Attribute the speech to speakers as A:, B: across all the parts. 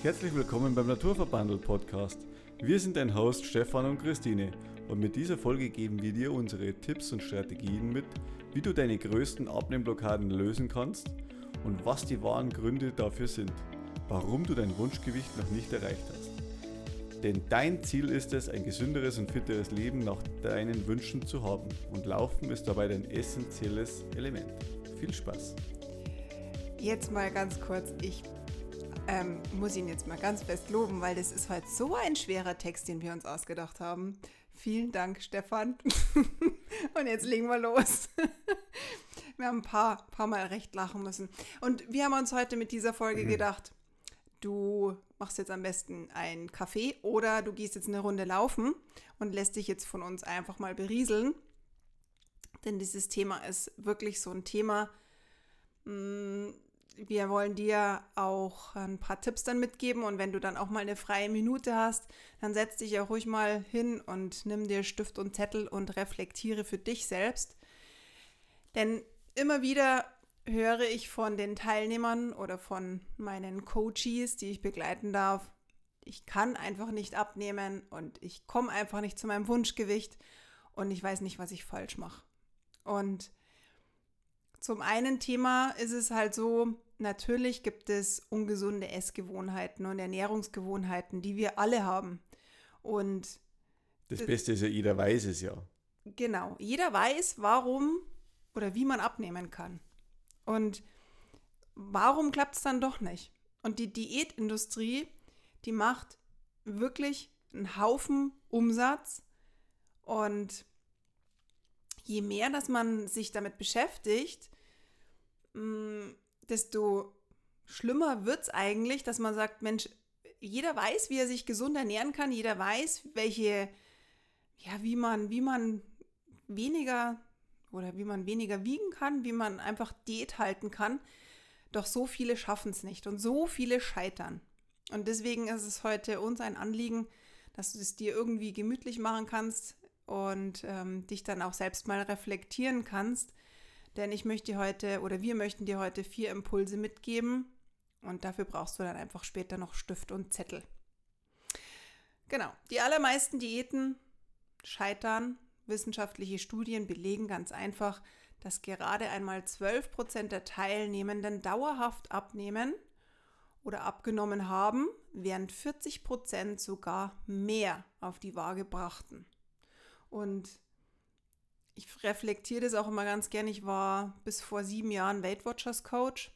A: Herzlich willkommen beim Naturverbandel Podcast. Wir sind dein Host Stefan und Christine und mit dieser Folge geben wir dir unsere Tipps und Strategien mit, wie du deine größten Abnehmblockaden lösen kannst und was die wahren Gründe dafür sind, warum du dein Wunschgewicht noch nicht erreicht hast. Denn dein Ziel ist es, ein gesünderes und fitteres Leben nach deinen Wünschen zu haben und Laufen ist dabei dein essentielles Element. Viel Spaß!
B: Jetzt mal ganz kurz, ich ähm, muss ihn jetzt mal ganz fest loben, weil das ist heute so ein schwerer Text, den wir uns ausgedacht haben. Vielen Dank, Stefan. Und jetzt legen wir los. wir haben ein paar, paar Mal recht lachen müssen. Und wir haben uns heute mit dieser Folge mhm. gedacht, du machst jetzt am besten einen Kaffee oder du gehst jetzt eine Runde laufen und lässt dich jetzt von uns einfach mal berieseln. Denn dieses Thema ist wirklich so ein Thema, mh, mm, wir wollen dir auch ein paar Tipps dann mitgeben und wenn du dann auch mal eine freie Minute hast, dann setz dich auch ruhig mal hin und nimm dir Stift und Zettel und reflektiere für dich selbst. Denn immer wieder höre ich von den Teilnehmern oder von meinen Coaches, die ich begleiten darf, ich kann einfach nicht abnehmen und ich komme einfach nicht zu meinem Wunschgewicht und ich weiß nicht, was ich falsch mache. Und zum einen Thema ist es halt so, natürlich gibt es ungesunde Essgewohnheiten und Ernährungsgewohnheiten, die wir alle haben. Und
A: das Beste ist ja, jeder weiß es ja.
B: Genau, jeder weiß, warum oder wie man abnehmen kann. Und warum klappt es dann doch nicht? Und die Diätindustrie, die macht wirklich einen Haufen Umsatz. Und je mehr, dass man sich damit beschäftigt, mm, desto schlimmer wird es eigentlich, dass man sagt, Mensch, jeder weiß, wie er sich gesund ernähren kann, jeder weiß, welche, ja, wie man, wie man weniger oder wie man weniger wiegen kann, wie man einfach Diät halten kann. Doch so viele schaffen es nicht und so viele scheitern. Und deswegen ist es heute uns ein Anliegen, dass du es dir irgendwie gemütlich machen kannst und ähm, dich dann auch selbst mal reflektieren kannst, denn ich möchte dir heute oder wir möchten dir heute vier Impulse mitgeben und dafür brauchst du dann einfach später noch Stift und Zettel. Genau, die allermeisten Diäten scheitern. Wissenschaftliche Studien belegen ganz einfach, dass gerade einmal 12 Prozent der Teilnehmenden dauerhaft abnehmen oder abgenommen haben, während 40 Prozent sogar mehr auf die Waage brachten. Und ich reflektiere das auch immer ganz gern. Ich war bis vor sieben Jahren Weight Watchers Coach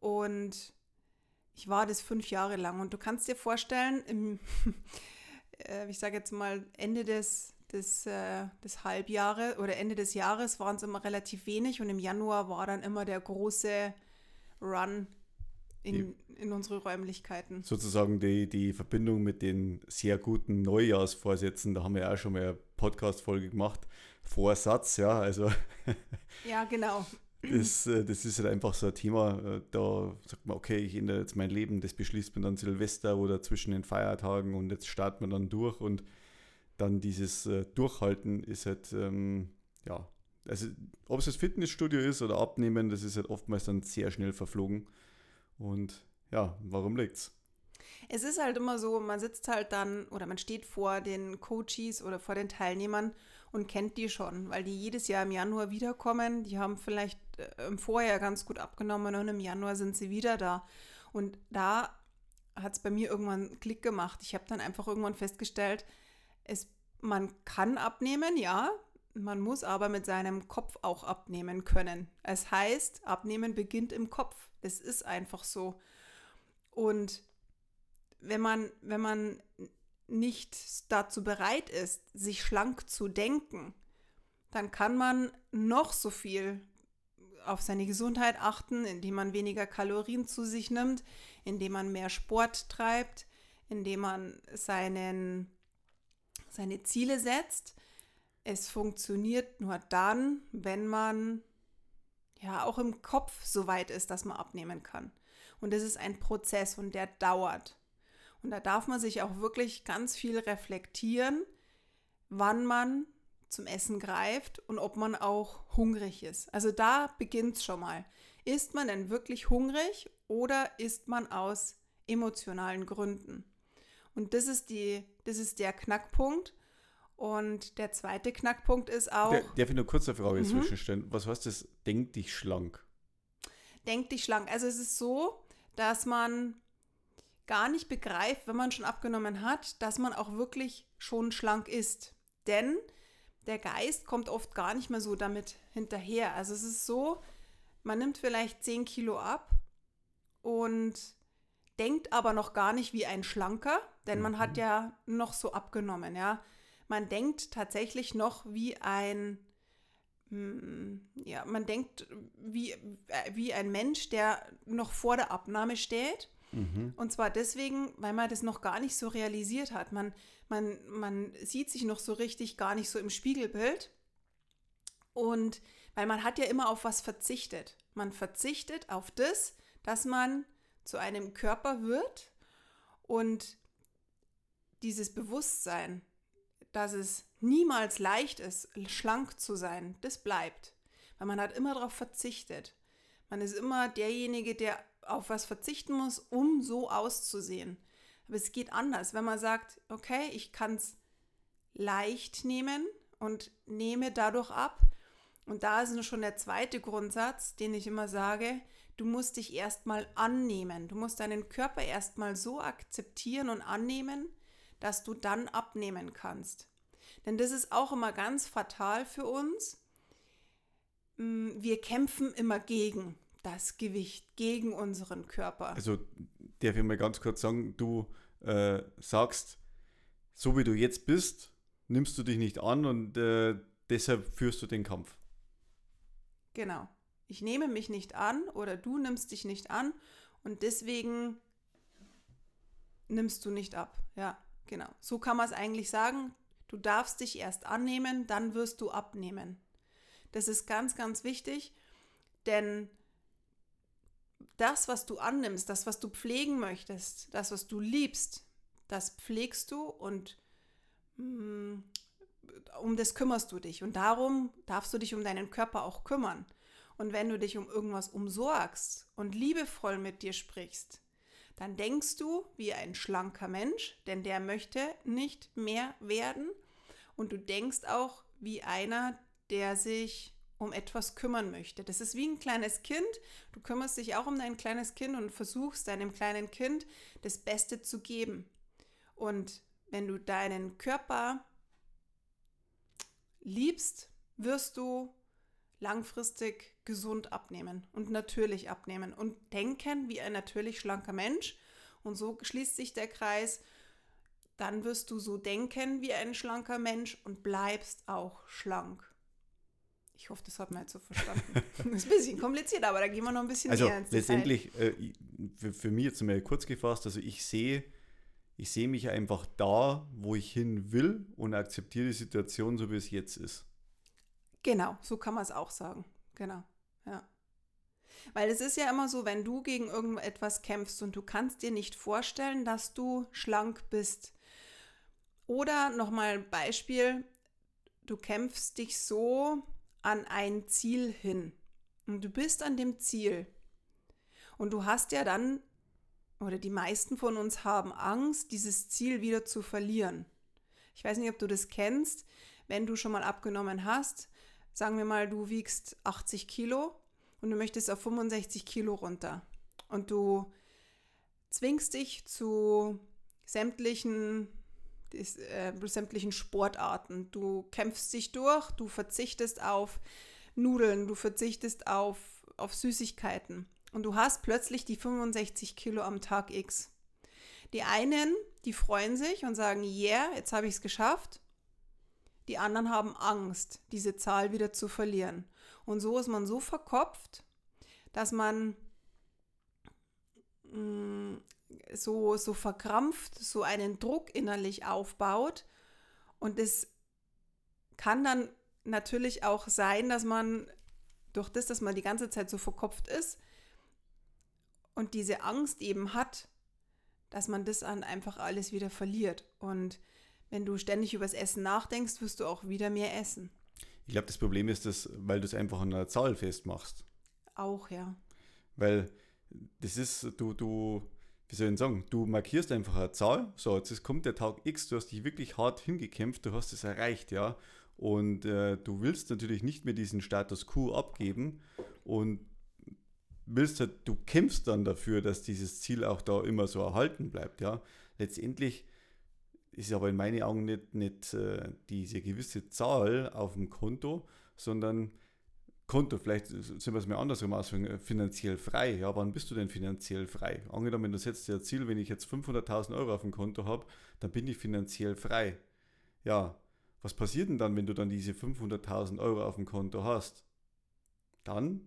B: und ich war das fünf Jahre lang. Und du kannst dir vorstellen, im, äh, ich sage jetzt mal Ende des, des, äh, des Halbjahres oder Ende des Jahres waren es immer relativ wenig und im Januar war dann immer der große Run in, in unsere Räumlichkeiten.
A: Sozusagen die, die Verbindung mit den sehr guten Neujahrsvorsätzen, da haben wir ja auch schon mal eine Podcast-Folge gemacht. Vorsatz, ja, also.
B: ja, genau.
A: Das, äh, das ist halt einfach so ein Thema, äh, da sagt man, okay, ich ändere jetzt mein Leben, das beschließt man dann Silvester oder zwischen den Feiertagen und jetzt startet man dann durch und dann dieses äh, Durchhalten ist halt, ähm, ja, also ob es das Fitnessstudio ist oder Abnehmen, das ist halt oftmals dann sehr schnell verflogen. Und ja, warum liegt's?
B: Es ist halt immer so, man sitzt halt dann oder man steht vor den Coaches oder vor den Teilnehmern und kennt die schon, weil die jedes Jahr im Januar wiederkommen. Die haben vielleicht äh, im Vorjahr ganz gut abgenommen und im Januar sind sie wieder da. Und da hat es bei mir irgendwann Klick gemacht. Ich habe dann einfach irgendwann festgestellt, es, man kann abnehmen, ja, man muss aber mit seinem Kopf auch abnehmen können. Es heißt, abnehmen beginnt im Kopf. Das ist einfach so. Und wenn man, wenn man nicht dazu bereit ist, sich schlank zu denken, dann kann man noch so viel auf seine Gesundheit achten, indem man weniger Kalorien zu sich nimmt, indem man mehr Sport treibt, indem man seinen, seine Ziele setzt. Es funktioniert nur dann, wenn man ja auch im Kopf so weit ist, dass man abnehmen kann. Und es ist ein Prozess und der dauert. Und da darf man sich auch wirklich ganz viel reflektieren, wann man zum Essen greift und ob man auch hungrig ist. Also da beginnt es schon mal. Ist man denn wirklich hungrig oder ist man aus emotionalen Gründen. Und das ist, die, das ist der Knackpunkt. Und der zweite Knackpunkt ist auch. Der,
A: darf ich nur kurz eine Frage mhm. zwischenstellen? Was heißt das, denk dich schlank?
B: Denk dich schlank. Also es ist so, dass man gar nicht begreift, wenn man schon abgenommen hat, dass man auch wirklich schon schlank ist. Denn der Geist kommt oft gar nicht mehr so damit hinterher. Also es ist so, man nimmt vielleicht 10 Kilo ab und denkt aber noch gar nicht wie ein Schlanker, denn man hat mhm. ja noch so abgenommen, ja. Man denkt tatsächlich noch wie ein, hm, ja, man denkt wie, äh, wie ein Mensch, der noch vor der Abnahme steht. Mhm. Und zwar deswegen, weil man das noch gar nicht so realisiert hat. Man, man, man sieht sich noch so richtig gar nicht so im Spiegelbild. Und weil man hat ja immer auf was verzichtet. Man verzichtet auf das, dass man zu einem Körper wird und dieses Bewusstsein, dass es niemals leicht ist, schlank zu sein, das bleibt. Weil man hat immer darauf verzichtet. Man ist immer derjenige, der auf was verzichten muss, um so auszusehen. Aber es geht anders, wenn man sagt, okay, ich kann es leicht nehmen und nehme dadurch ab. Und da ist schon der zweite Grundsatz, den ich immer sage, du musst dich erstmal annehmen. Du musst deinen Körper erstmal so akzeptieren und annehmen, dass du dann abnehmen kannst. Denn das ist auch immer ganz fatal für uns. Mm, wir kämpfen immer gegen das Gewicht, gegen unseren Körper.
A: Also darf ich mal ganz kurz sagen, du äh, sagst, so wie du jetzt bist, nimmst du dich nicht an und äh, deshalb führst du den Kampf.
B: Genau. Ich nehme mich nicht an oder du nimmst dich nicht an und deswegen nimmst du nicht ab. Ja. Genau, so kann man es eigentlich sagen. Du darfst dich erst annehmen, dann wirst du abnehmen. Das ist ganz, ganz wichtig, denn das, was du annimmst, das, was du pflegen möchtest, das, was du liebst, das pflegst du und mm, um das kümmerst du dich. Und darum darfst du dich um deinen Körper auch kümmern. Und wenn du dich um irgendwas umsorgst und liebevoll mit dir sprichst, dann denkst du wie ein schlanker Mensch, denn der möchte nicht mehr werden. Und du denkst auch wie einer, der sich um etwas kümmern möchte. Das ist wie ein kleines Kind. Du kümmerst dich auch um dein kleines Kind und versuchst deinem kleinen Kind das Beste zu geben. Und wenn du deinen Körper liebst, wirst du langfristig gesund abnehmen und natürlich abnehmen und denken wie ein natürlich schlanker Mensch. Und so schließt sich der Kreis. Dann wirst du so denken wie ein schlanker Mensch und bleibst auch schlank. Ich hoffe, das hat man jetzt so verstanden. das ist ein bisschen kompliziert, aber da gehen wir noch ein bisschen
A: also näher ins letztendlich, äh, für, für mich jetzt mal kurz gefasst, also ich sehe, ich sehe mich einfach da, wo ich hin will und akzeptiere die Situation so, wie es jetzt ist.
B: Genau, so kann man es auch sagen. Genau, ja. Weil es ist ja immer so, wenn du gegen irgendetwas kämpfst und du kannst dir nicht vorstellen, dass du schlank bist. Oder nochmal Beispiel, du kämpfst dich so an ein Ziel hin und du bist an dem Ziel. Und du hast ja dann, oder die meisten von uns haben Angst, dieses Ziel wieder zu verlieren. Ich weiß nicht, ob du das kennst, wenn du schon mal abgenommen hast, sagen wir mal, du wiegst 80 Kilo und du möchtest auf 65 Kilo runter. Und du zwingst dich zu sämtlichen, äh, sämtlichen Sportarten. Du kämpfst dich durch, du verzichtest auf Nudeln, du verzichtest auf, auf Süßigkeiten. Und du hast plötzlich die 65 Kilo am Tag X. Die einen, die freuen sich und sagen, yeah, jetzt habe ich es geschafft. Die anderen haben Angst, diese Zahl wieder zu verlieren. Und so ist man so verkopft, dass man mm, so, so verkrampft, so einen Druck innerlich aufbaut. Und es kann dann natürlich auch sein, dass man durch das, dass man die ganze Zeit so verkopft ist und diese Angst eben hat, dass man das dann einfach alles wieder verliert. Und wenn du ständig übers Essen nachdenkst, wirst du auch wieder mehr essen.
A: Ich glaube, das Problem ist, dass, weil du es einfach an einer Zahl festmachst.
B: Auch, ja.
A: Weil das ist, du, du, wie soll ich sagen, du markierst einfach eine Zahl, so, jetzt kommt der Tag X, du hast dich wirklich hart hingekämpft, du hast es erreicht, ja. Und äh, du willst natürlich nicht mehr diesen Status quo abgeben und willst halt, du kämpfst dann dafür, dass dieses Ziel auch da immer so erhalten bleibt, ja. Letztendlich ist aber in meinen Augen nicht, nicht äh, diese gewisse Zahl auf dem Konto, sondern Konto, vielleicht sind wir es mir andersrum ausführen, finanziell frei. Ja, wann bist du denn finanziell frei? Angenommen, du setzt dir ein Ziel, wenn ich jetzt 500.000 Euro auf dem Konto habe, dann bin ich finanziell frei. Ja, was passiert denn dann, wenn du dann diese 500.000 Euro auf dem Konto hast? Dann,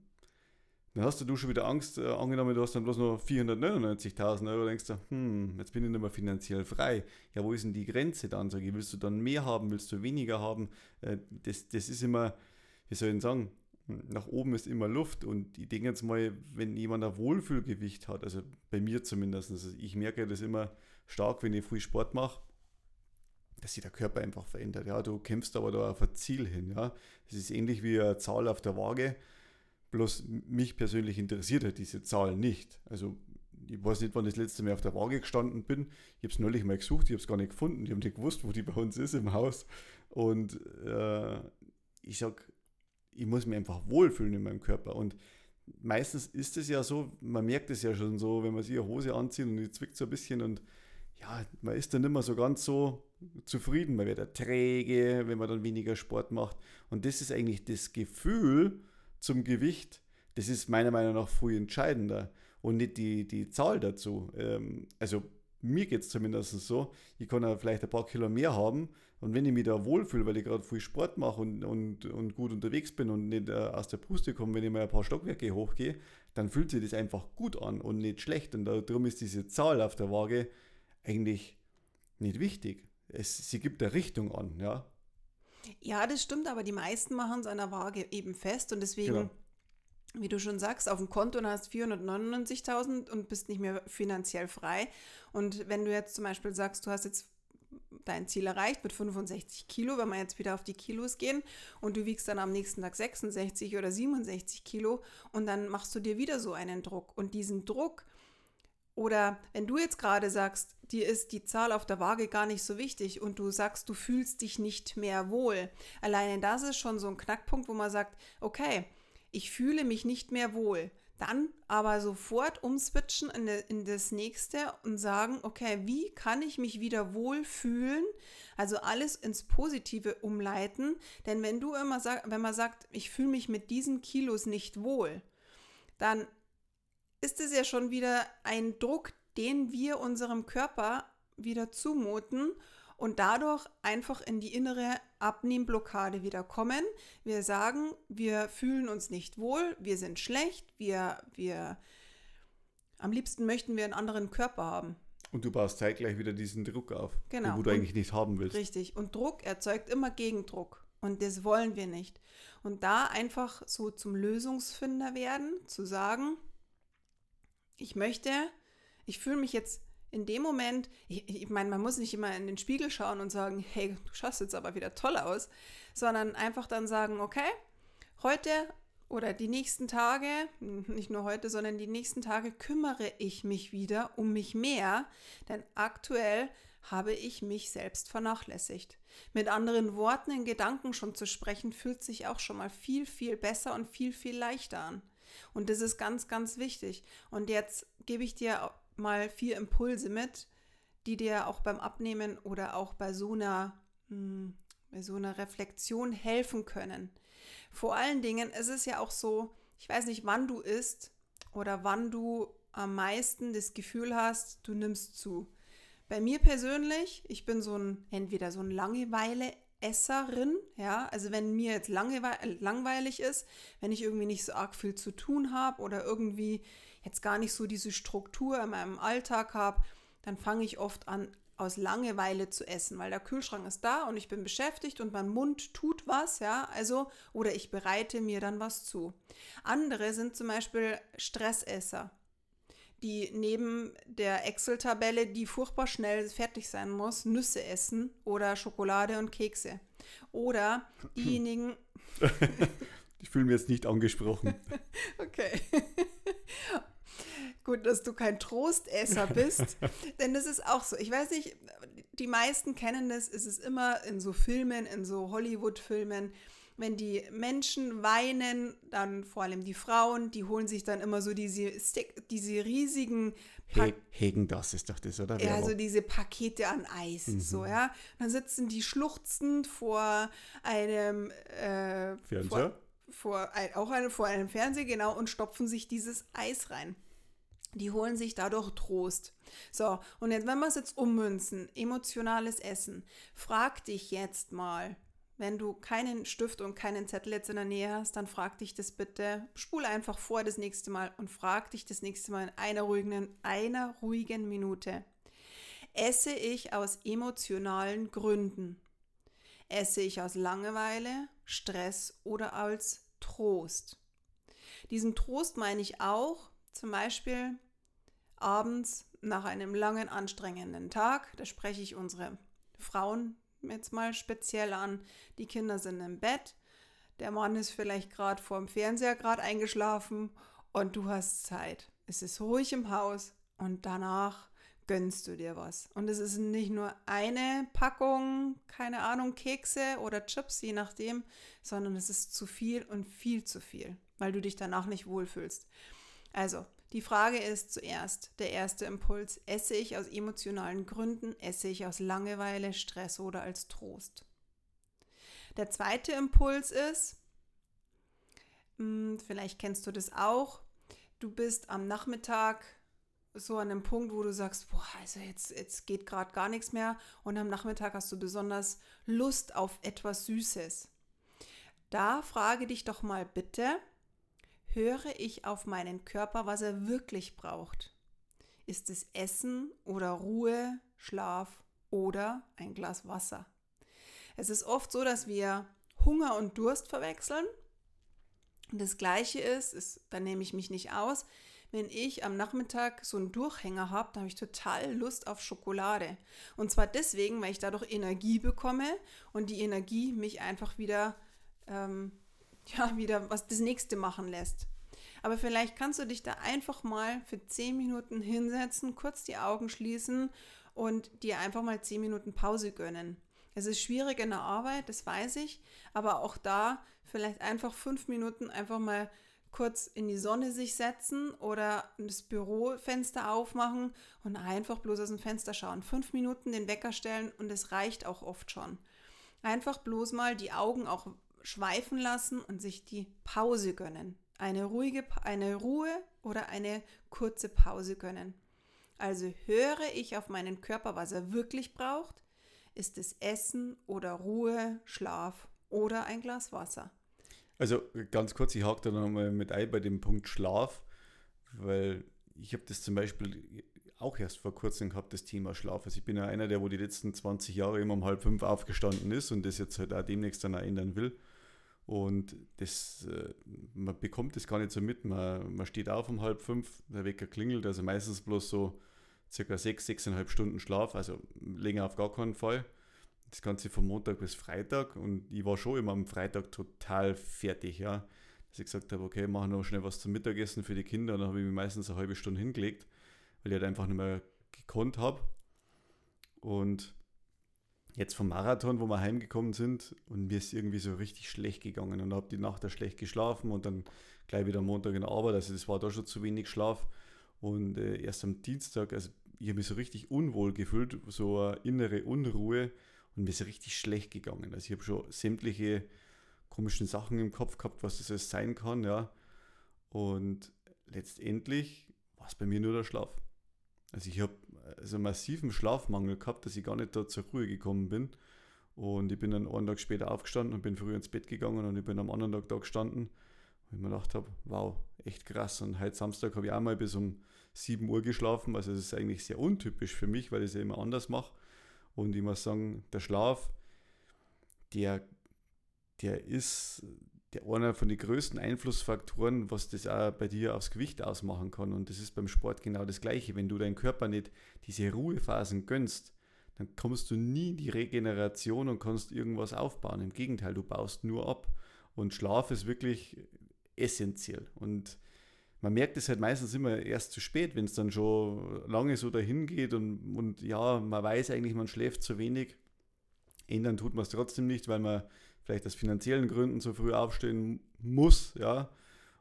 A: dann hast du schon wieder Angst, äh, angenommen, du hast dann bloß noch 499.000 Euro, denkst du, hm, jetzt bin ich nicht mehr finanziell frei. Ja, wo ist denn die Grenze dann? Sag ich, willst du dann mehr haben, willst du weniger haben? Äh, das, das ist immer, wie soll ich sagen, nach oben ist immer Luft und ich denke jetzt mal, wenn jemand ein Wohlfühlgewicht hat, also bei mir zumindest, also ich merke das immer stark, wenn ich viel Sport mache, dass sich der Körper einfach verändert. Ja, du kämpfst aber da auf ein Ziel hin. Ja, es ist ähnlich wie eine Zahl auf der Waage. Bloß mich persönlich interessiert halt diese Zahl nicht. Also ich weiß nicht, wann ich das letzte Mal auf der Waage gestanden bin. Ich habe es neulich mal gesucht, ich habe es gar nicht gefunden. Ich habe nicht gewusst, wo die bei uns ist im Haus. Und äh, ich sage, ich muss mich einfach wohlfühlen in meinem Körper. Und meistens ist es ja so, man merkt es ja schon so, wenn man sich eine Hose anzieht und die zwickt so ein bisschen und ja, man ist dann immer so ganz so zufrieden, man wird ja träge, wenn man dann weniger Sport macht. Und das ist eigentlich das Gefühl zum Gewicht, das ist meiner Meinung nach viel entscheidender und nicht die, die Zahl dazu. Ähm, also mir geht es zumindest so, ich kann ja vielleicht ein paar Kilo mehr haben und wenn ich mich da wohlfühle, weil ich gerade viel Sport mache und, und, und gut unterwegs bin und nicht äh, aus der Puste komme, wenn ich mal ein paar Stockwerke hochgehe, dann fühlt sich das einfach gut an und nicht schlecht. Und darum ist diese Zahl auf der Waage eigentlich nicht wichtig. Es, sie gibt eine Richtung an, ja.
B: Ja, das stimmt, aber die meisten machen es an der Waage eben fest und deswegen genau wie du schon sagst, auf dem Konto und hast 499.000 und bist nicht mehr finanziell frei. Und wenn du jetzt zum Beispiel sagst, du hast jetzt dein Ziel erreicht mit 65 Kilo, wenn wir jetzt wieder auf die Kilos gehen und du wiegst dann am nächsten Tag 66 oder 67 Kilo und dann machst du dir wieder so einen Druck. Und diesen Druck, oder wenn du jetzt gerade sagst, dir ist die Zahl auf der Waage gar nicht so wichtig und du sagst, du fühlst dich nicht mehr wohl, alleine das ist schon so ein Knackpunkt, wo man sagt, okay, ich fühle mich nicht mehr wohl. Dann aber sofort umswitchen in, in das nächste und sagen, okay, wie kann ich mich wieder wohlfühlen? Also alles ins Positive umleiten. Denn wenn du immer sagst, wenn man sagt, ich fühle mich mit diesen Kilos nicht wohl, dann ist es ja schon wieder ein Druck, den wir unserem Körper wieder zumuten und dadurch einfach in die innere Abnehmblockade wieder kommen. Wir sagen, wir fühlen uns nicht wohl, wir sind schlecht, wir, wir am liebsten möchten wir einen anderen Körper haben.
A: Und du baust zeitgleich wieder diesen Druck auf,
B: genau.
A: wo du eigentlich nicht haben willst.
B: Richtig. Und Druck erzeugt immer Gegendruck. Und das wollen wir nicht. Und da einfach so zum Lösungsfinder werden, zu sagen, ich möchte, ich fühle mich jetzt in dem Moment, ich, ich meine, man muss nicht immer in den Spiegel schauen und sagen, hey, du schaust jetzt aber wieder toll aus, sondern einfach dann sagen, okay, heute oder die nächsten Tage, nicht nur heute, sondern die nächsten Tage kümmere ich mich wieder um mich mehr, denn aktuell habe ich mich selbst vernachlässigt. Mit anderen Worten in Gedanken schon zu sprechen, fühlt sich auch schon mal viel, viel besser und viel, viel leichter an. Und das ist ganz, ganz wichtig. Und jetzt gebe ich dir mal vier Impulse mit, die dir auch beim Abnehmen oder auch bei so einer, mh, hm, bei so einer Reflexion helfen können. Vor allen Dingen ist es ja auch so, ich weiß nicht, wann du isst oder wann du am meisten das Gefühl hast, du nimmst zu. Bei mir persönlich, ich bin so ein, entweder so ein Langeweile-Esserin, ja, also wenn mir jetzt langweilig ist, wenn ich irgendwie nicht so arg viel zu tun habe oder irgendwie jetzt gar nicht so diese Struktur in meinem Alltag habe, dann fange ich oft an, aus Langeweile zu essen, weil der Kühlschrank ist da und ich bin beschäftigt und mein Mund tut was, ja, also, oder ich bereite mir dann was zu. Andere sind zum Beispiel Stressesser, die neben der Excel-Tabelle, die furchtbar schnell fertig sein muss, Nüsse essen oder Schokolade und Kekse. Oder diejenigen.
A: ich fühle mich jetzt nicht angesprochen.
B: okay. Gut, dass du kein Trostesser bist, denn das ist auch so. Ich weiß nicht, die meisten kennen das, es ist immer in so Filmen, in so Hollywood-Filmen, wenn die Menschen weinen, dann vor allem die Frauen, die holen sich dann immer so diese, diese riesigen
A: He Hegen das ist doch das, oder?
B: Ja, also diese Pakete an Eis, mhm. so, ja. Und dann sitzen die schluchzend vor einem äh,
A: Fernseher?
B: Vor, vor auch eine, vor einem Fernseher, genau, und stopfen sich dieses Eis rein. Die holen sich dadurch Trost. So, und jetzt, wenn wir es jetzt ummünzen, emotionales Essen, frag dich jetzt mal, wenn du keinen Stift und keinen Zettel jetzt in der Nähe hast, dann frag dich das bitte, spule einfach vor das nächste Mal und frag dich das nächste Mal in einer ruhigen, einer ruhigen Minute. Esse ich aus emotionalen Gründen? Esse ich aus Langeweile, Stress oder als Trost? Diesen Trost meine ich auch zum Beispiel abends nach einem langen, anstrengenden Tag. Da spreche ich unsere Frauen jetzt mal speziell an. Die Kinder sind im Bett, der Mann ist vielleicht gerade vor dem Fernseher gerade eingeschlafen und du hast Zeit. Es ist ruhig im Haus und danach gönnst du dir was. Und es ist nicht nur eine Packung, keine Ahnung, Kekse oder Chips, je nachdem, sondern es ist zu viel und viel zu viel, weil du dich danach nicht wohlfühlst. Also, die Frage ist zuerst, der erste Impuls, esse ich aus emotionalen Gründen, esse ich aus Langeweile, Stress oder als Trost? Der zweite Impuls ist, hm, vielleicht kennst du das auch, du bist am Nachmittag so an einem Punkt, wo du sagst, boah, also jetzt, jetzt geht gerade gar nichts mehr und am Nachmittag hast du besonders Lust auf etwas Süßes. Da frage dich doch mal bitte, Höre ich auf meinen Körper, was er wirklich braucht? Ist es Essen oder Ruhe, Schlaf oder ein Glas Wasser? Es ist oft so, dass wir Hunger und Durst verwechseln. Und das Gleiche ist, ist, da nehme ich mich nicht aus, wenn ich am Nachmittag so einen Durchhänger habe, da habe ich total Lust auf Schokolade. Und zwar deswegen, weil ich dadurch Energie bekomme und die Energie mich einfach wieder ähm, ja, wieder was das nächste machen lässt. Aber vielleicht kannst du dich da einfach mal für 10 Minuten hinsetzen, kurz die Augen schließen und dir einfach mal 10 Minuten Pause gönnen. Es ist schwierig in der Arbeit, das weiß ich, aber auch da vielleicht einfach 5 Minuten einfach mal kurz in die Sonne sich setzen oder das Bürofenster aufmachen und einfach bloß aus dem Fenster schauen. Fünf Minuten den Wecker stellen und es reicht auch oft schon. Einfach bloß mal die Augen auch schweifen lassen und sich die Pause gönnen. Eine ruhige, eine Ruhe oder eine kurze Pause gönnen. Also höre ich auf meinen Körper, was er wirklich braucht? Ist es Essen oder Ruhe, Schlaf oder ein Glas Wasser?
A: Also ganz kurz, ich hake da nochmal mit ein bei dem Punkt Schlaf, weil ich habe das zum Beispiel auch erst vor kurzem gehabt, das Thema Schlaf. Also ich bin ja einer, der wo die letzten 20 Jahre immer um halb fünf aufgestanden ist und das jetzt halt auch demnächst dann auch ändern will. Und das, äh, man bekommt das gar nicht so mit. Man, man steht auf um halb fünf, der Wecker klingelt, also meistens bloß so circa sechs, sechseinhalb Stunden Schlaf, also länger auf gar keinen Fall. Das Ganze von Montag bis Freitag und ich war schon immer am Freitag total fertig, ja. Dass ich gesagt habe, okay, mache noch schnell was zum Mittagessen für die Kinder und dann habe ich mich meistens eine halbe Stunde hingelegt, weil ich halt einfach nicht mehr gekonnt habe. Und jetzt vom Marathon, wo wir heimgekommen sind und mir ist irgendwie so richtig schlecht gegangen und habe die Nacht da schlecht geschlafen und dann gleich wieder am Montag in der Arbeit, also das war da schon zu wenig Schlaf und äh, erst am Dienstag, also ich habe mich so richtig unwohl gefühlt, so eine innere Unruhe und mir ist richtig schlecht gegangen. Also ich habe schon sämtliche komischen Sachen im Kopf gehabt, was das alles sein kann, ja. Und letztendlich war es bei mir nur der Schlaf. Also ich habe also massiven Schlafmangel gehabt, dass ich gar nicht da zur Ruhe gekommen bin. Und ich bin dann einen Tag später aufgestanden und bin früh ins Bett gegangen und ich bin am anderen Tag da gestanden, wo ich mir gedacht habe, wow, echt krass. Und heute Samstag habe ich auch mal bis um 7 Uhr geschlafen. Also das ist eigentlich sehr untypisch für mich, weil ich es ja immer anders mache. Und ich muss sagen, der Schlaf, der, der ist der einer von den größten Einflussfaktoren, was das auch bei dir aufs Gewicht ausmachen kann. Und das ist beim Sport genau das Gleiche. Wenn du deinem Körper nicht diese Ruhephasen gönnst, dann kommst du nie in die Regeneration und kannst irgendwas aufbauen. Im Gegenteil, du baust nur ab. Und Schlaf ist wirklich essentiell. Und man merkt es halt meistens immer erst zu spät, wenn es dann schon lange so dahin geht und, und ja, man weiß eigentlich, man schläft zu wenig. Ändern tut man es trotzdem nicht, weil man vielleicht aus finanziellen Gründen so früh aufstehen muss, ja.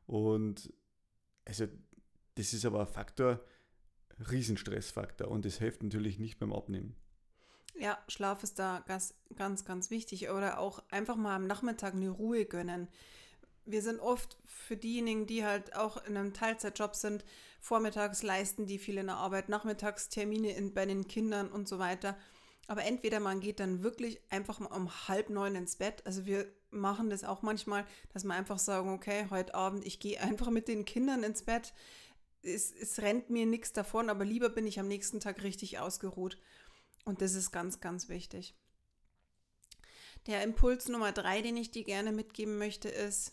A: Und also das ist aber ein Faktor, Riesenstressfaktor und das hilft natürlich nicht beim Abnehmen.
B: Ja, Schlaf ist da ganz, ganz, ganz wichtig. Oder auch einfach mal am Nachmittag eine Ruhe gönnen. Wir sind oft für diejenigen, die halt auch in einem Teilzeitjob sind, vormittags leisten die viel in der Arbeit, nachmittags Termine in, bei den Kindern und so weiter. Aber entweder man geht dann wirklich einfach mal um halb neun ins Bett. Also wir machen das auch manchmal, dass wir einfach sagen, okay, heute Abend, ich gehe einfach mit den Kindern ins Bett. Es, es rennt mir nichts davon, aber lieber bin ich am nächsten Tag richtig ausgeruht. Und das ist ganz, ganz wichtig. Der Impuls Nummer drei, den ich dir gerne mitgeben möchte, ist,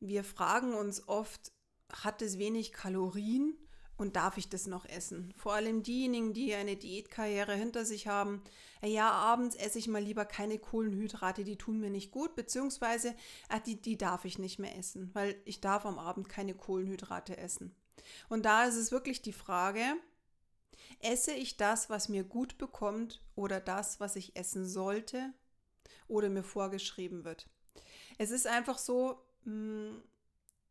B: wir fragen uns oft, hat es wenig Kalorien und darf ich das noch essen? Vor allem diejenigen, die eine Diätkarriere hinter sich haben. Ja, abends esse ich mal lieber keine Kohlenhydrate, die tun mir nicht gut, beziehungsweise ah, die, die darf ich nicht mehr essen, weil ich darf am Abend keine Kohlenhydrate essen. Und da ist es wirklich die Frage, Esse ich das, was mir gut bekommt oder das, was ich essen sollte oder mir vorgeschrieben wird? Es ist einfach so, hm,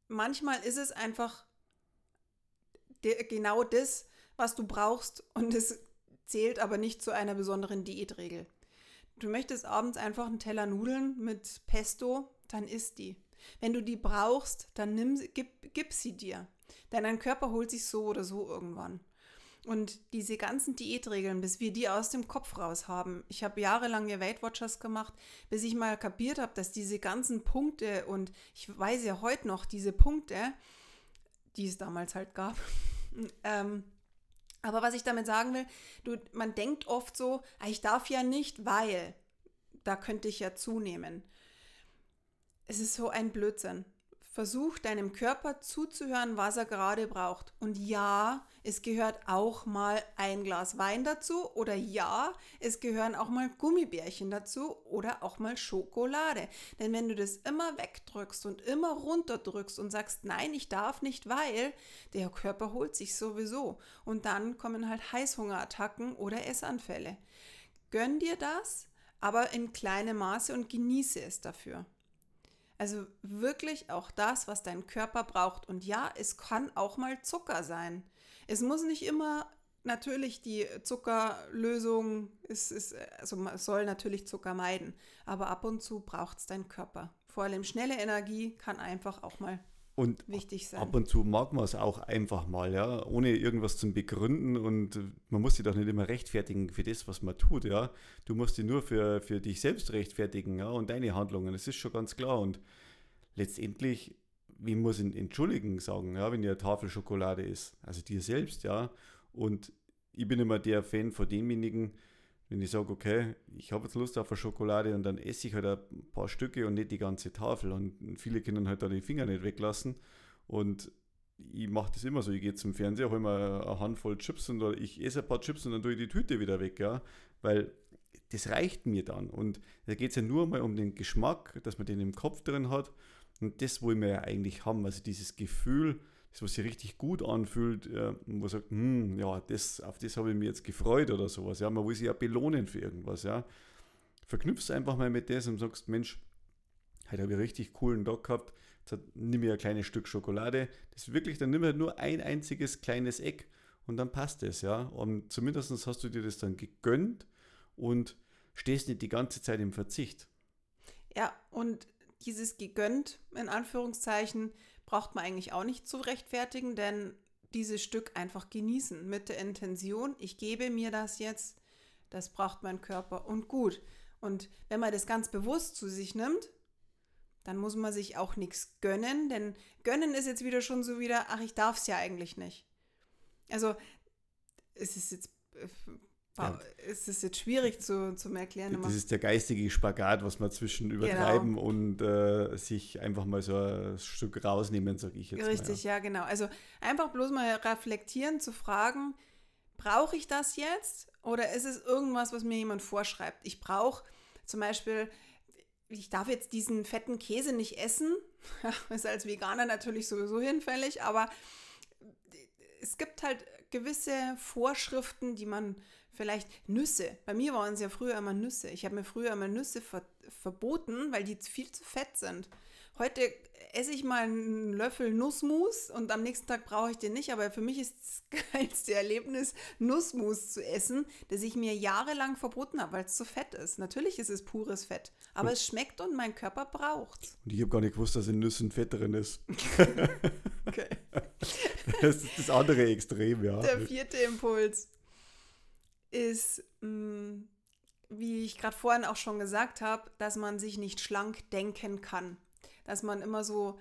B: manchmal ist es einfach genau das, was du brauchst und es zählt aber nicht zu einer besonderen Diätregel. Du möchtest abends einfach einen Teller Nudeln mit Pesto, dann isst die. Wenn du die brauchst, dann nimm, gib, gib sie dir. Denn dein Körper holt sich so oder so irgendwann. Und diese ganzen Diätregeln, bis wir die aus dem Kopf raus haben. Ich habe jahrelang ja Weight Watchers gemacht, bis ich mal kapiert habe, dass diese ganzen Punkte und ich weiß ja heute noch diese Punkte, die es damals halt gab. ähm, aber was ich damit sagen will, du, man denkt oft so, ah, ich darf ja nicht, weil da könnte ich ja zunehmen. Es ist so ein Blödsinn. Versuch deinem Körper zuzuhören, was er gerade braucht. Und ja, es gehört auch mal ein Glas Wein dazu oder ja, es gehören auch mal Gummibärchen dazu oder auch mal Schokolade. Denn wenn du das immer wegdrückst und immer runterdrückst und sagst, nein, ich darf nicht, weil der Körper holt sich sowieso. Und dann kommen halt Heißhungerattacken oder Essanfälle. Gönn dir das, aber in kleinem Maße und genieße es dafür. Also wirklich auch das, was dein Körper braucht. Und ja, es kann auch mal Zucker sein. Es muss nicht immer natürlich die Zuckerlösung, ist, ist, also man soll natürlich Zucker meiden, aber ab und zu braucht es dein Körper. Vor allem schnelle Energie kann einfach auch mal und wichtig sein.
A: Ab und zu mag man es auch einfach mal, ja, ohne irgendwas zu begründen. Und man muss sich doch nicht immer rechtfertigen für das, was man tut, ja. Du musst dich nur für, für dich selbst rechtfertigen, ja, und deine Handlungen, das ist schon ganz klar. Und letztendlich, wie muss ich entschuldigen sagen, ja, wenn ihr Tafel Schokolade ist, also dir selbst, ja, und ich bin immer der Fan von demjenigen, wenn ich sage, okay, ich habe jetzt Lust auf eine Schokolade und dann esse ich halt ein paar Stücke und nicht die ganze Tafel. Und viele können halt da die Finger nicht weglassen. Und ich mache das immer so, ich gehe zum Fernseher, hole mir eine Handvoll Chips und ich esse ein paar Chips und dann tue ich die Tüte wieder weg, ja. Weil das reicht mir dann. Und da geht es ja nur mal um den Geschmack, dass man den im Kopf drin hat. Und das wollen wir ja eigentlich haben. Also dieses Gefühl, das, was sich richtig gut anfühlt, äh, wo man sagt, hm, ja, das, auf das habe ich mich jetzt gefreut oder sowas. Ja, man will sich ja belohnen für irgendwas. Ja. Verknüpfst einfach mal mit das und sagst, Mensch, heute habe ich einen richtig coolen Tag gehabt, jetzt nimm mir ein kleines Stück Schokolade. Das ist wirklich, dann nimm halt nur ein einziges kleines Eck und dann passt es, ja. Und zumindest hast du dir das dann gegönnt und stehst nicht die ganze Zeit im Verzicht.
B: Ja, und dieses gegönnt, in Anführungszeichen, braucht man eigentlich auch nicht zu rechtfertigen, denn dieses Stück einfach genießen mit der Intention, ich gebe mir das jetzt, das braucht mein Körper und gut. Und wenn man das ganz bewusst zu sich nimmt, dann muss man sich auch nichts gönnen, denn gönnen ist jetzt wieder schon so wieder, ach, ich darf es ja eigentlich nicht. Also es ist jetzt äh, ja. ist es jetzt schwierig zu, zu erklären.
A: Das ist der geistige Spagat, was man zwischen genau. übertreiben genau. und äh, sich einfach mal so ein Stück rausnehmen, sage ich jetzt.
B: Richtig,
A: mal,
B: ja. ja, genau. Also einfach bloß mal reflektieren, zu fragen, brauche ich das jetzt oder ist es irgendwas, was mir jemand vorschreibt? Ich brauche zum Beispiel, ich darf jetzt diesen fetten Käse nicht essen, ist als Veganer natürlich sowieso hinfällig, aber es gibt halt gewisse Vorschriften, die man vielleicht Nüsse. Bei mir waren es ja früher immer Nüsse. Ich habe mir früher immer Nüsse ver verboten, weil die viel zu fett sind. Heute esse ich mal einen Löffel Nussmus und am nächsten Tag brauche ich den nicht. Aber für mich ist das geilste Erlebnis, Nussmus zu essen, das ich mir jahrelang verboten habe, weil es zu fett ist. Natürlich ist es pures Fett, aber es schmeckt und mein Körper braucht es.
A: Und ich habe gar nicht gewusst, dass in Nüssen Fett drin ist. okay. Das ist das andere Extrem, ja.
B: Der vierte Impuls ist, mh, mm, wie ich gerade vorhin auch schon gesagt habe, dass man sich nicht schlank denken kann dass man immer so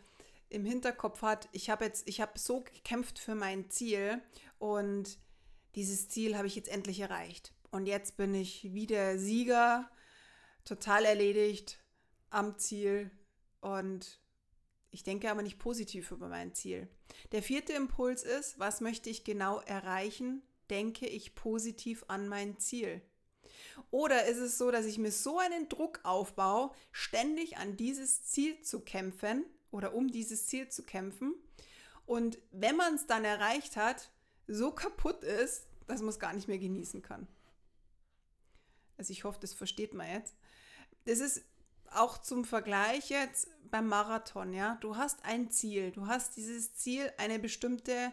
B: im Hinterkopf hat, ich habe jetzt, ich habe so gekämpft für mein Ziel und dieses Ziel habe ich jetzt endlich erreicht. Und jetzt bin ich wieder Sieger, total erledigt am Ziel und ich denke aber nicht positiv über mein Ziel. Der vierte Impuls ist, was möchte ich genau erreichen? Denke ich positiv an mein Ziel. Oder ist es so, dass ich mir so einen Druck aufbaue, ständig an dieses Ziel zu kämpfen oder um dieses Ziel zu kämpfen und wenn man es dann erreicht hat, so kaputt ist, dass man es gar nicht mehr genießen kann. Also ich hoffe, das versteht man jetzt. Das ist auch zum Vergleich jetzt beim Marathon, ja. Du hast ein Ziel, du hast dieses Ziel, eine bestimmte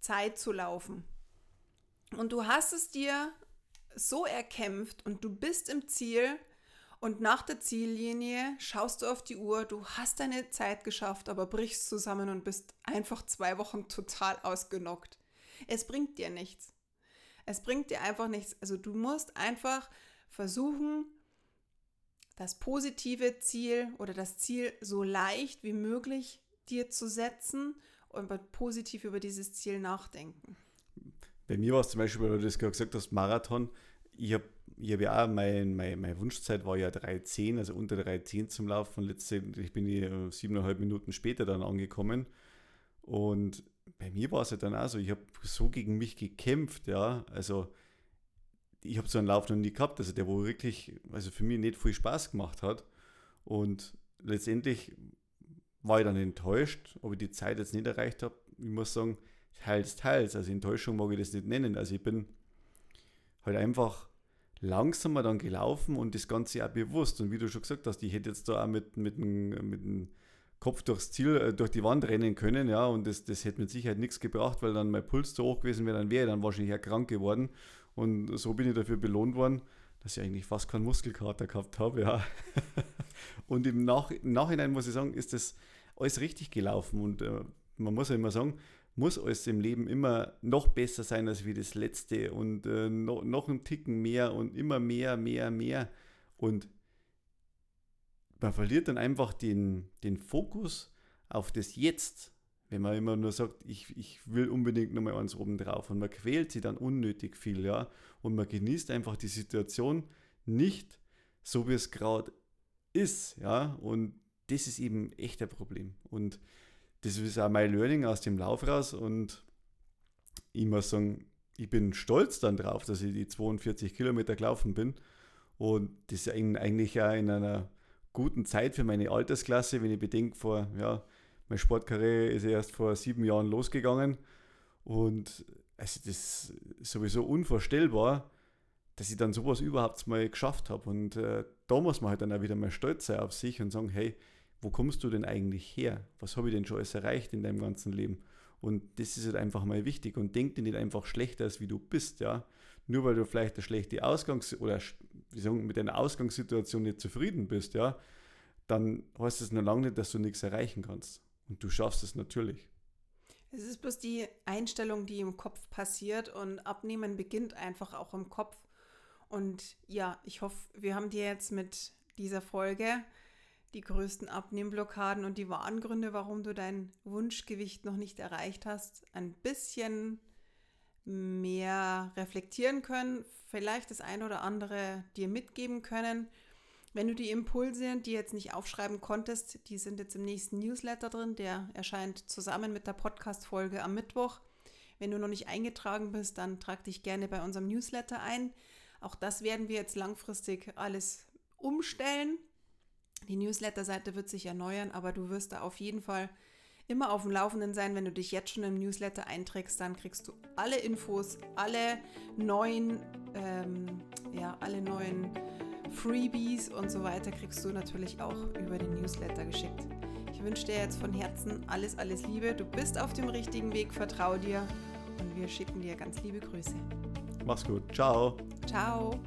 B: Zeit zu laufen. Und du hast es dir so erkämpft und du bist im Ziel und nach der Ziellinie schaust du auf die Uhr, du hast deine Zeit geschafft, aber brichst zusammen und bist einfach zwei Wochen total ausgenockt. Es bringt dir nichts. Es bringt dir einfach nichts. Also du musst einfach versuchen, das positive Ziel oder das Ziel so leicht wie möglich dir zu setzen und positiv über dieses Ziel nachdenken.
A: Bei mir war es zum Beispiel, weil du das gesagt hast, Marathon. Ich habe ich hab ja auch, mein, mein, meine Wunschzeit war ja 3,10, also unter 3,10 zum Laufen. Letztendlich bin ich siebeneinhalb Minuten später dann angekommen. Und bei mir war es ja dann auch so, ich habe so gegen mich gekämpft, ja. Also ich habe so einen Lauf noch nie gehabt, also der, wo wirklich, also für mich nicht viel Spaß gemacht hat. Und letztendlich war ich dann enttäuscht, ob ich die Zeit jetzt nicht erreicht habe. Ich muss sagen, teils, teils. Also Enttäuschung mag ich das nicht nennen. Also ich bin halt einfach langsamer dann gelaufen und das Ganze auch bewusst. Und wie du schon gesagt hast, ich hätte jetzt da auch mit, mit, mit dem Kopf durchs Ziel, äh, durch die Wand rennen können, ja, und das, das hätte mit Sicherheit nichts gebracht, weil dann mein Puls zu hoch gewesen wäre, dann wäre ich dann wahrscheinlich auch krank geworden. Und so bin ich dafür belohnt worden, dass ich eigentlich fast keinen Muskelkater gehabt habe, ja. und im, Nach im Nachhinein muss ich sagen, ist das alles richtig gelaufen und äh, man muss ja immer sagen, muss alles im Leben immer noch besser sein als wie das letzte und äh, noch, noch einen Ticken mehr und immer mehr, mehr, mehr. Und man verliert dann einfach den, den Fokus auf das Jetzt, wenn man immer nur sagt, ich, ich will unbedingt nochmal eins oben drauf und man quält sich dann unnötig viel, ja, und man genießt einfach die Situation nicht so, wie es gerade ist, ja, und das ist eben echt ein Problem. Und das ist auch mein Learning aus dem Lauf raus und ich muss sagen, ich bin stolz dann drauf, dass ich die 42 Kilometer gelaufen bin und das eigentlich auch in einer guten Zeit für meine Altersklasse, wenn ich bedenke, vor, ja, meine Sportkarriere ist erst vor sieben Jahren losgegangen und also das ist sowieso unvorstellbar, dass ich dann sowas überhaupt mal geschafft habe und äh, da muss man halt dann auch wieder mal stolz sein auf sich und sagen, hey, wo kommst du denn eigentlich her? Was habe ich denn schon alles erreicht in deinem ganzen Leben? Und das ist halt einfach mal wichtig und denk dir nicht einfach schlechter als wie du bist, ja. Nur weil du vielleicht eine schlechte Ausgangs- oder wie sagen, mit deiner Ausgangssituation nicht zufrieden bist, ja, dann heißt es noch lange nicht, dass du nichts erreichen kannst. Und du schaffst es natürlich.
B: Es ist bloß die Einstellung, die im Kopf passiert und Abnehmen beginnt einfach auch im Kopf. Und ja, ich hoffe, wir haben dir jetzt mit dieser Folge die größten Abnehmblockaden und die wahren Gründe, warum du dein Wunschgewicht noch nicht erreicht hast, ein bisschen mehr reflektieren können, vielleicht das eine oder andere dir mitgeben können. Wenn du die Impulse, die jetzt nicht aufschreiben konntest, die sind jetzt im nächsten Newsletter drin, der erscheint zusammen mit der Podcast-Folge am Mittwoch. Wenn du noch nicht eingetragen bist, dann trag dich gerne bei unserem Newsletter ein. Auch das werden wir jetzt langfristig alles umstellen, Die Newsletter-Seite wird sich erneuern, aber du wirst da auf jeden Fall immer auf dem Laufenden sein. Wenn du dich jetzt schon im Newsletter einträgst, dann kriegst du alle Infos, alle neuen, ähm, ja, alle neuen Freebies und so weiter kriegst du natürlich auch über den Newsletter geschickt. Ich wünsche dir jetzt von Herzen alles, alles Liebe. Du bist auf dem richtigen Weg, vertrau dir und wir schicken dir ganz liebe Grüße.
A: Mach's gut. Ciao.
B: Ciao.